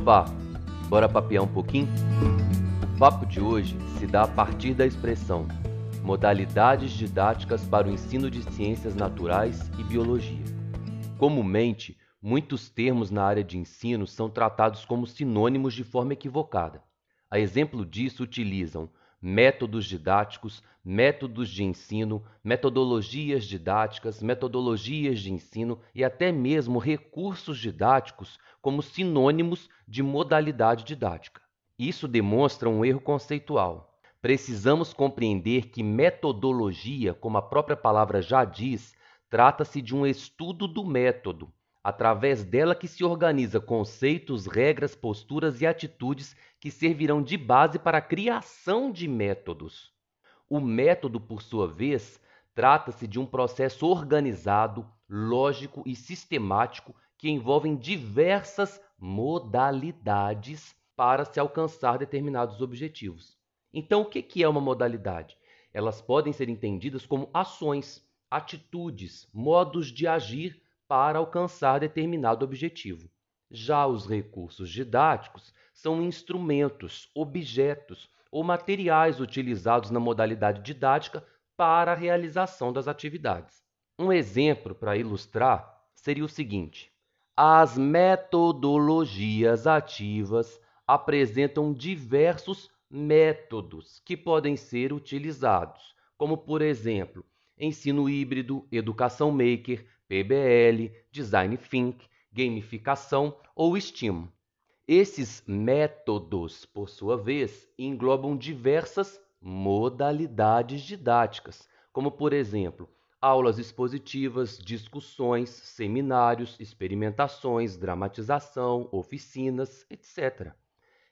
Opa, bora papear um pouquinho? O papo de hoje se dá a partir da expressão modalidades didáticas para o ensino de ciências naturais e biologia. Comumente, muitos termos na área de ensino são tratados como sinônimos de forma equivocada. A exemplo disso, utilizam métodos didáticos, métodos de ensino, metodologias didáticas, metodologias de ensino e até mesmo recursos didáticos como sinônimos de modalidade didática. Isso demonstra um erro conceitual. Precisamos compreender que metodologia, como a própria palavra já diz, trata-se de um estudo do método, através dela que se organiza conceitos, regras, posturas e atitudes que servirão de base para a criação de métodos. O método, por sua vez, trata-se de um processo organizado, lógico e sistemático que envolve diversas modalidades para se alcançar determinados objetivos. Então, o que é uma modalidade? Elas podem ser entendidas como ações, atitudes, modos de agir para alcançar determinado objetivo. Já os recursos didáticos são instrumentos, objetos ou materiais utilizados na modalidade didática para a realização das atividades. Um exemplo para ilustrar seria o seguinte: as metodologias ativas apresentam diversos métodos que podem ser utilizados, como por exemplo, ensino híbrido, educação maker, PBL, design think, gamificação ou estímulo. Esses métodos, por sua vez, englobam diversas modalidades didáticas, como, por exemplo, aulas expositivas, discussões, seminários, experimentações, dramatização, oficinas, etc.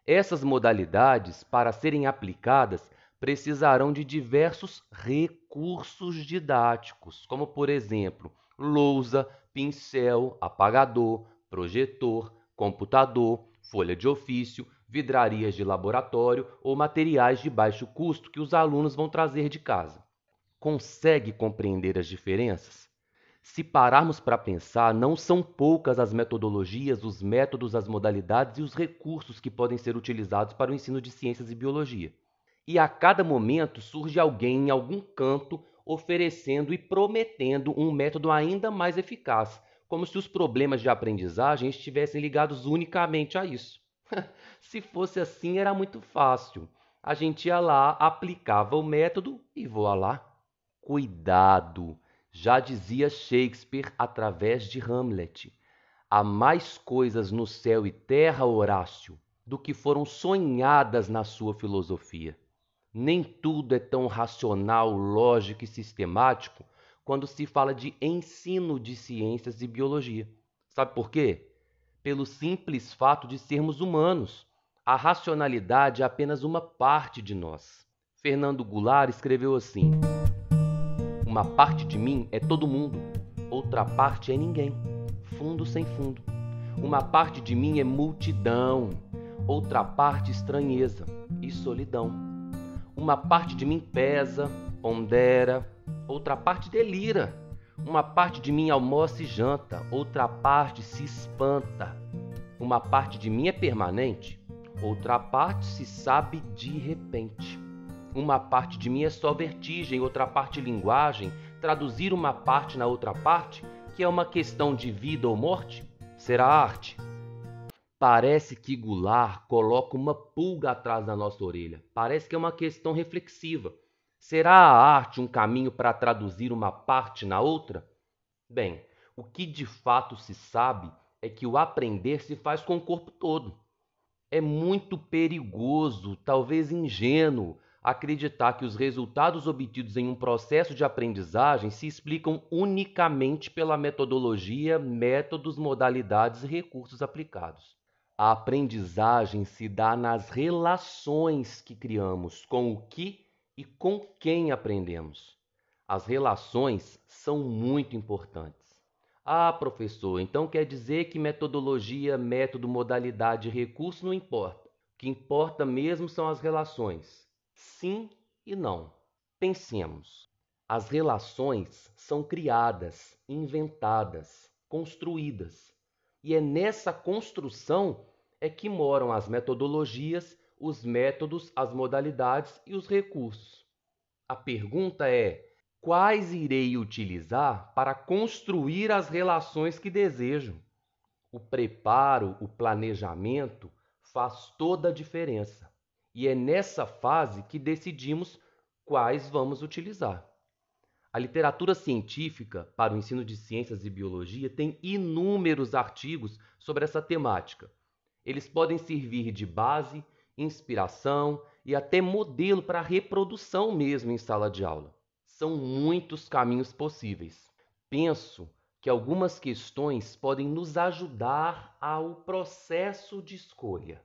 Essas modalidades, para serem aplicadas, precisarão de diversos recursos didáticos, como, por exemplo, lousa, pincel, apagador, projetor, computador, folha de ofício, vidrarias de laboratório ou materiais de baixo custo que os alunos vão trazer de casa. Consegue compreender as diferenças? Se pararmos para pensar, não são poucas as metodologias, os métodos, as modalidades e os recursos que podem ser utilizados para o ensino de ciências e biologia. E a cada momento surge alguém em algum canto oferecendo e prometendo um método ainda mais eficaz, como se os problemas de aprendizagem estivessem ligados unicamente a isso. se fosse assim, era muito fácil. A gente ia lá, aplicava o método e voa lá. Cuidado! Já dizia Shakespeare através de Hamlet. Há mais coisas no céu e terra, Horácio, do que foram sonhadas na sua filosofia. Nem tudo é tão racional, lógico e sistemático quando se fala de ensino de ciências e biologia. Sabe por quê? Pelo simples fato de sermos humanos. A racionalidade é apenas uma parte de nós. Fernando Goulart escreveu assim: Uma parte de mim é todo mundo, outra parte é ninguém, fundo sem fundo. Uma parte de mim é multidão, outra parte estranheza e solidão. Uma parte de mim pesa, pondera, outra parte delira. Uma parte de mim almoça e janta, outra parte se espanta. Uma parte de mim é permanente, outra parte se sabe de repente. Uma parte de mim é só vertigem, outra parte linguagem. Traduzir uma parte na outra parte, que é uma questão de vida ou morte, será arte. Parece que Goulart coloca uma pulga atrás da nossa orelha. Parece que é uma questão reflexiva. Será a arte um caminho para traduzir uma parte na outra? Bem, o que de fato se sabe é que o aprender se faz com o corpo todo. É muito perigoso, talvez ingênuo, acreditar que os resultados obtidos em um processo de aprendizagem se explicam unicamente pela metodologia, métodos, modalidades e recursos aplicados. A aprendizagem se dá nas relações que criamos com o que e com quem aprendemos. As relações são muito importantes. Ah, professor, então quer dizer que metodologia, método, modalidade recurso não importa. O que importa mesmo são as relações. Sim e não. Pensemos. As relações são criadas, inventadas, construídas. E é nessa construção é que moram as metodologias, os métodos, as modalidades e os recursos. A pergunta é: quais irei utilizar para construir as relações que desejo? O preparo, o planejamento faz toda a diferença. E é nessa fase que decidimos quais vamos utilizar. A literatura científica para o ensino de ciências e biologia tem inúmeros artigos sobre essa temática. Eles podem servir de base, inspiração e até modelo para reprodução mesmo em sala de aula. São muitos caminhos possíveis. Penso que algumas questões podem nos ajudar ao processo de escolha.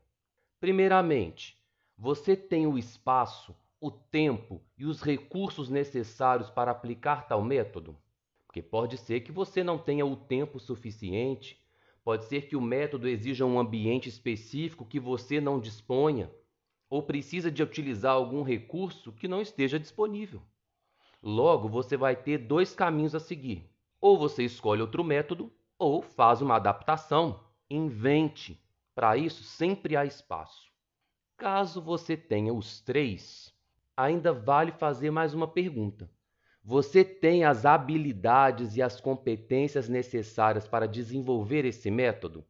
Primeiramente, você tem o espaço, o tempo e os recursos necessários para aplicar tal método? Porque pode ser que você não tenha o tempo suficiente, pode ser que o método exija um ambiente específico que você não disponha, ou precisa de utilizar algum recurso que não esteja disponível. Logo, você vai ter dois caminhos a seguir. Ou você escolhe outro método, ou faz uma adaptação, invente. Para isso, sempre há espaço. Caso você tenha os três, ainda vale fazer mais uma pergunta. Você tem as habilidades e as competências necessárias para desenvolver esse método?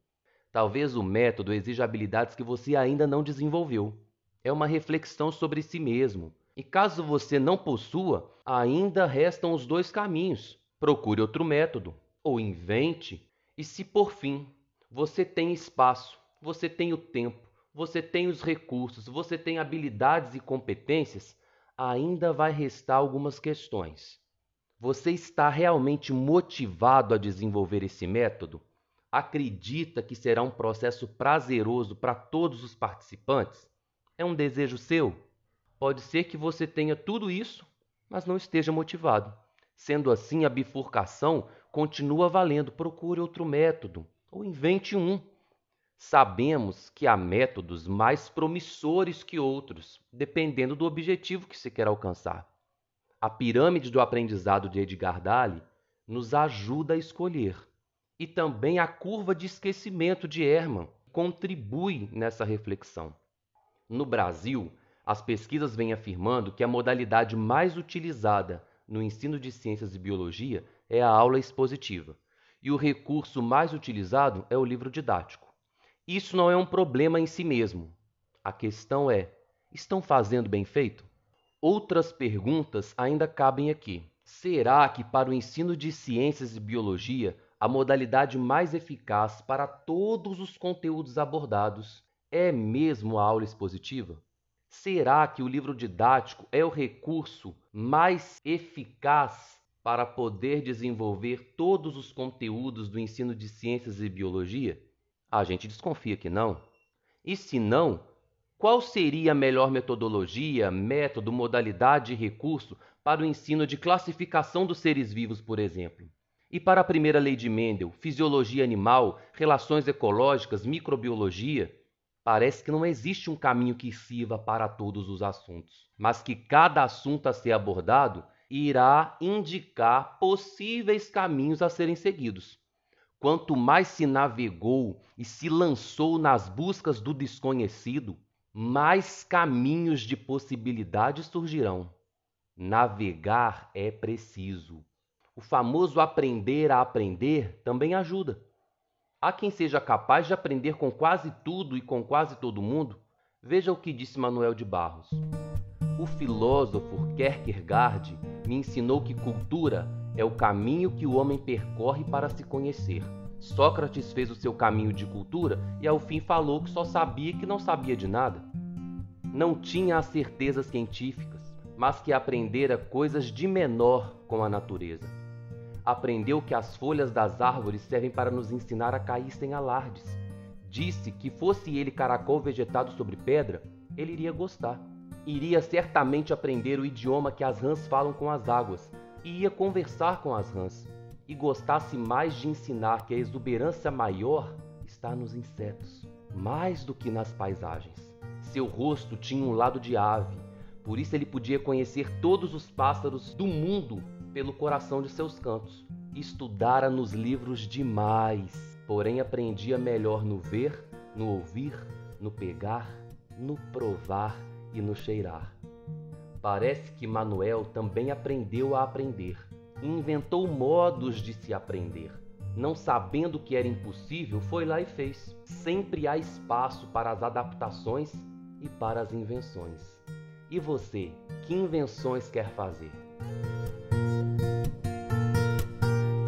Talvez o método exija habilidades que você ainda não desenvolveu. É uma reflexão sobre si mesmo. E caso você não possua, ainda restam os dois caminhos. Procure outro método ou invente. E se por fim você tem espaço, você tem o tempo, você tem os recursos, você tem habilidades e competências, ainda vai restar algumas questões. Você está realmente motivado a desenvolver esse método? Acredita que será um processo prazeroso para todos os participantes? É um desejo seu? Pode ser que você tenha tudo isso, mas não esteja motivado. Sendo assim, a bifurcação continua valendo. Procure outro método ou invente um. Sabemos que há métodos mais promissores que outros, dependendo do objetivo que se quer alcançar. A pirâmide do aprendizado de Edgar Dalle nos ajuda a escolher. E também a curva de esquecimento de Hermann contribui nessa reflexão. No Brasil, as pesquisas vêm afirmando que a modalidade mais utilizada no ensino de ciências e biologia é a aula expositiva, e o recurso mais utilizado é o livro didático. Isso não é um problema em si mesmo. A questão é: estão fazendo bem feito? Outras perguntas ainda cabem aqui. Será que, para o ensino de ciências e biologia, a modalidade mais eficaz para todos os conteúdos abordados é mesmo a aula expositiva? Será que o livro didático é o recurso mais eficaz para poder desenvolver todos os conteúdos do ensino de ciências e biologia? A gente desconfia que não. E se não, qual seria a melhor metodologia, método, modalidade e recurso para o ensino de classificação dos seres vivos, por exemplo? E para a primeira lei de Mendel, fisiologia animal, relações ecológicas, microbiologia? Parece que não existe um caminho que sirva para todos os assuntos, mas que cada assunto a ser abordado irá indicar possíveis caminhos a serem seguidos. Quanto mais se navegou e se lançou nas buscas do desconhecido, mais caminhos de possibilidades surgirão. Navegar é preciso. O famoso aprender a aprender também ajuda. Há quem seja capaz de aprender com quase tudo e com quase todo mundo. Veja o que disse Manuel de Barros. O filósofo Kierkegaard me ensinou que cultura é o caminho que o homem percorre para se conhecer. Sócrates fez o seu caminho de cultura e ao fim falou que só sabia que não sabia de nada. Não tinha as certezas científicas, mas que aprendera coisas de menor com a natureza. Aprendeu que as folhas das árvores servem para nos ensinar a cair sem alardes. Disse que fosse ele caracol vegetado sobre pedra, ele iria gostar. Iria certamente aprender o idioma que as rãs falam com as águas, e ia conversar com as rãs, e gostasse mais de ensinar que a exuberância maior está nos insetos, mais do que nas paisagens. Seu rosto tinha um lado de ave, por isso ele podia conhecer todos os pássaros do mundo pelo coração de seus cantos. Estudara nos livros demais, porém aprendia melhor no ver no ouvir, no pegar, no provar e no cheirar. Parece que Manuel também aprendeu a aprender inventou modos de se aprender. Não sabendo que era impossível, foi lá e fez. Sempre há espaço para as adaptações e para as invenções. E você, que invenções quer fazer?